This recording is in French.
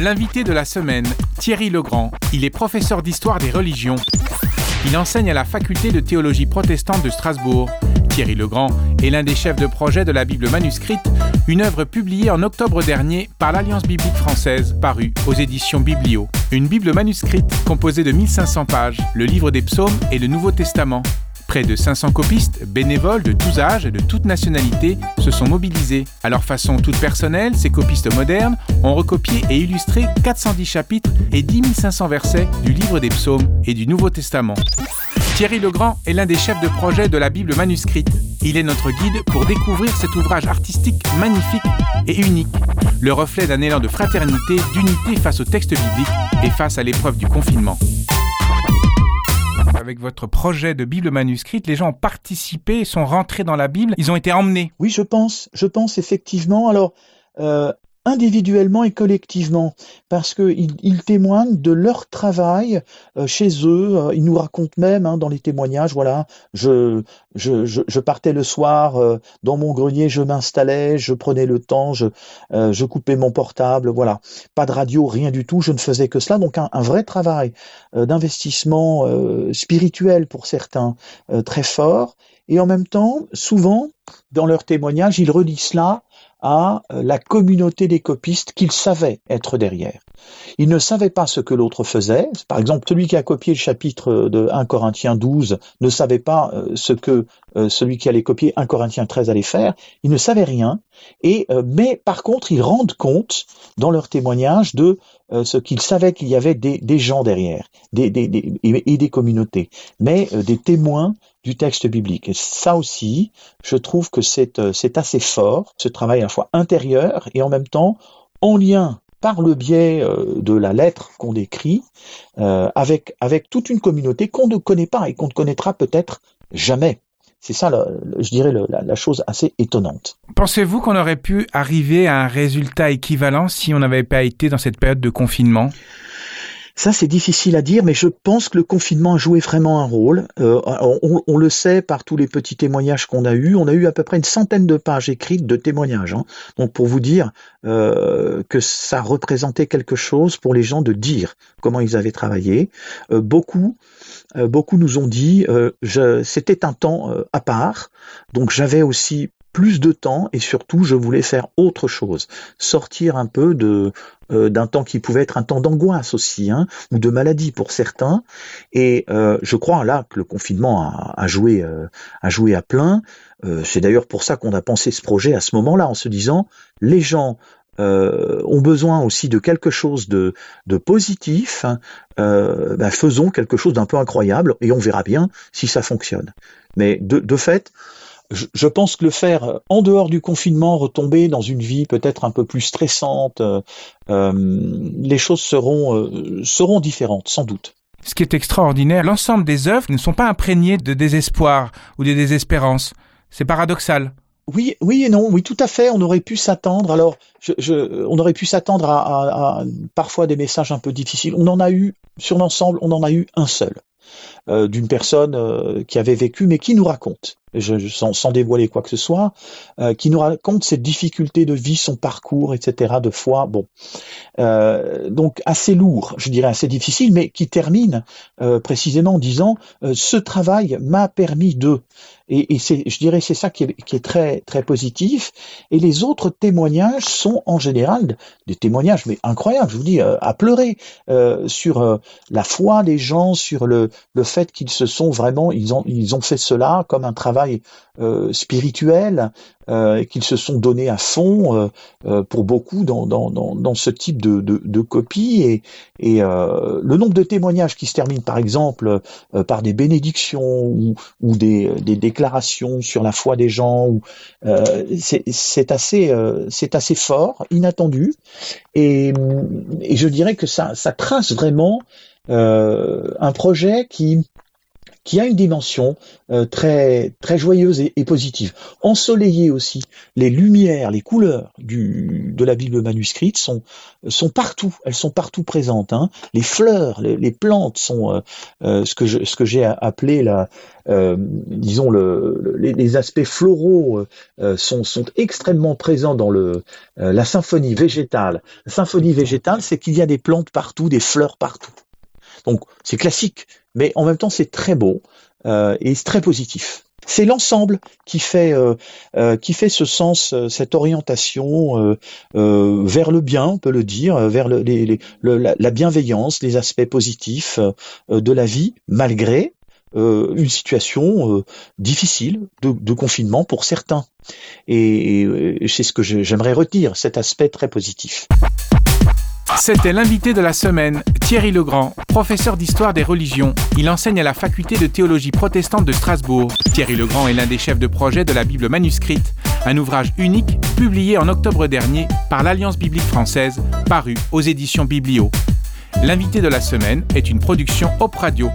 L'invité de la semaine, Thierry Legrand. Il est professeur d'histoire des religions. Il enseigne à la faculté de théologie protestante de Strasbourg. Thierry Legrand est l'un des chefs de projet de la Bible manuscrite, une œuvre publiée en octobre dernier par l'Alliance biblique française, parue aux éditions Biblio. Une Bible manuscrite composée de 1500 pages, le livre des psaumes et le Nouveau Testament. Près de 500 copistes, bénévoles de tous âges et de toutes nationalités, se sont mobilisés. À leur façon toute personnelle, ces copistes modernes ont recopié et illustré 410 chapitres et 10 500 versets du livre des psaumes et du Nouveau Testament. Thierry Legrand est l'un des chefs de projet de la Bible manuscrite. Il est notre guide pour découvrir cet ouvrage artistique magnifique et unique, le reflet d'un élan de fraternité, d'unité face au texte biblique et face à l'épreuve du confinement avec votre projet de Bible manuscrite, les gens ont participé, sont rentrés dans la Bible, ils ont été emmenés. Oui, je pense, je pense effectivement. Alors, euh, individuellement et collectivement, parce qu'ils ils témoignent de leur travail euh, chez eux. Euh, ils nous racontent même hein, dans les témoignages, voilà, je, je, je, partais le soir euh, dans mon grenier, je m'installais, je prenais le temps, je, je coupais mon portable, voilà, pas de radio, rien du tout, je ne faisais que cela. Donc un, vrai travail d'investissement spirituel pour certains très fort. Et en même temps, souvent, dans leurs témoignages, ils redisent cela à euh, la communauté des copistes qu'ils savaient être derrière. Ils ne savaient pas ce que l'autre faisait. Par exemple, celui qui a copié le chapitre de 1 Corinthiens 12 ne savait pas euh, ce que euh, celui qui allait copier 1 Corinthiens 13 allait faire. Il ne savait rien. Et, mais par contre, ils rendent compte dans leur témoignage de ce qu'ils savaient qu'il y avait des, gens derrière des, et des communautés, mais des témoins du texte biblique. Et ça aussi, je trouve que c'est euh, assez fort, ce travail à la fois intérieur et en même temps en lien par le biais euh, de la lettre qu'on décrit, euh, avec, avec toute une communauté qu'on ne connaît pas et qu'on ne connaîtra peut-être jamais. C'est ça, je dirais, la, chose assez étonnante. Pensez-vous qu'on aurait pu arriver à un résultat équivalent si on n'avait pas été dans cette période de confinement? Ça, c'est difficile à dire, mais je pense que le confinement a joué vraiment un rôle. Euh, on, le sait par tous les petits témoignages qu'on a eus. On a eu à peu près une centaine de pages écrites de témoignages. Hein. Donc, pour vous dire euh, que ça représentait quelque chose pour les gens de dire comment ils avaient travaillé. Euh, beaucoup, beaucoup nous ont dit, c'était un temps à part. Donc, j'avais aussi plus de temps et surtout je voulais faire autre chose, sortir un peu de euh, d'un temps qui pouvait être un temps d'angoisse aussi, hein, ou de maladie pour certains. Et euh, je crois là que le confinement a, joué euh, a joué à plein. C'est d'ailleurs pour ça qu'on a pensé ce projet à ce moment-là, en se disant les gens ont besoin aussi de quelque chose de, de positif, ben faisons quelque chose d'un peu incroyable et on verra bien si ça fonctionne. Mais de fait, je pense que le faire euh, en dehors du confinement, retomber dans une vie peut-être un peu plus stressante, euh, euh, les choses seront, seront différentes, sans doute. Ce qui est extraordinaire, l'ensemble des œuvres ne sont pas imprégnées de désespoir ou de désespérance. C'est paradoxal. Oui, oui et non, oui, tout à fait. On aurait pu s'attendre. Alors, je, on aurait pu s'attendre à, à, parfois des messages un peu difficiles. On en a eu, sur l'ensemble, on en a eu un seul. D'une personne qui avait vécu, mais qui nous raconte, sans, dévoiler quoi que ce soit, euh, qui nous raconte cette difficulté de vie, son parcours, etc., de foi. Bon, donc assez lourd, je dirais assez difficile, mais qui termine précisément en disant ce travail m'a permis de. Et, je dirais, c'est ça qui est, très positif. Et les autres témoignages sont en général des témoignages, mais incroyables. Je vous dis, à pleurer sur la foi des gens, sur le, fait qu'ils se sont vraiment, ils ont fait cela comme un travail euh, spirituel, euh, qu'ils se sont donnés à fond euh, euh, pour beaucoup dans, dans, dans, dans, ce type de, de, de copie et, et euh, le nombre de témoignages qui se terminent par exemple par des bénédictions ou, ou des, des, déclarations sur la foi des gens ou c'est assez c'est assez fort, inattendu. Et, et je dirais que ça ça trace vraiment euh, un projet qui qui a une dimension euh, très très joyeuse et, positive. Ensoleillé aussi, les lumières, les couleurs du, de la Bible manuscrite sont sont partout, elles sont partout présentes. Hein. Les fleurs, les, plantes sont euh, euh, ce que je, ce que j'ai appelé la disons le, les, aspects floraux sont sont extrêmement présents dans le la symphonie végétale. La symphonie végétale, c'est qu'il y a des plantes partout, des fleurs partout. Donc c'est classique, mais en même temps c'est très beau euh, et très positif. C'est l'ensemble qui fait euh, euh, qui fait ce sens, cette orientation vers le bien, on peut le dire, vers la, bienveillance, les aspects positifs de la vie, malgré une situation difficile de, confinement pour certains. et c'est ce que j'aimerais retenir, cet aspect très positif. C'était l'invité de la semaine, Thierry Legrand, professeur d'histoire des religions. Il enseigne à la faculté de théologie protestante de Strasbourg. Thierry Legrand est l'un des chefs de projet de la Bible manuscrite, un ouvrage unique publié en octobre dernier par l'Alliance biblique française, paru aux éditions Biblio. L'invité de la semaine est une production Op Radio.